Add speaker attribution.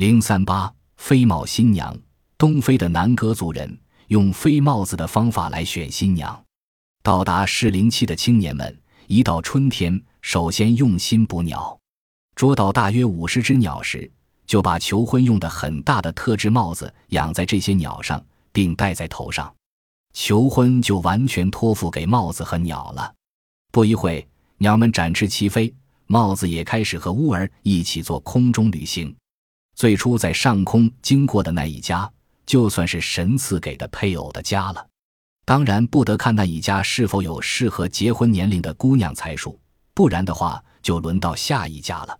Speaker 1: 零三八飞帽新娘，东非的南哥族人用飞帽子的方法来选新娘。到达适龄期的青年们，一到春天，首先用心捕鸟，捉到大约五十只鸟时，就把求婚用的很大的特制帽子养在这些鸟上，并戴在头上，求婚就完全托付给帽子和鸟了。不一会，鸟们展翅齐飞，帽子也开始和乌儿一起做空中旅行。最初在上空经过的那一家，就算是神赐给的配偶的家了。当然不得看那一家是否有适合结婚年龄的姑娘才数，不然的话就轮到下一家了。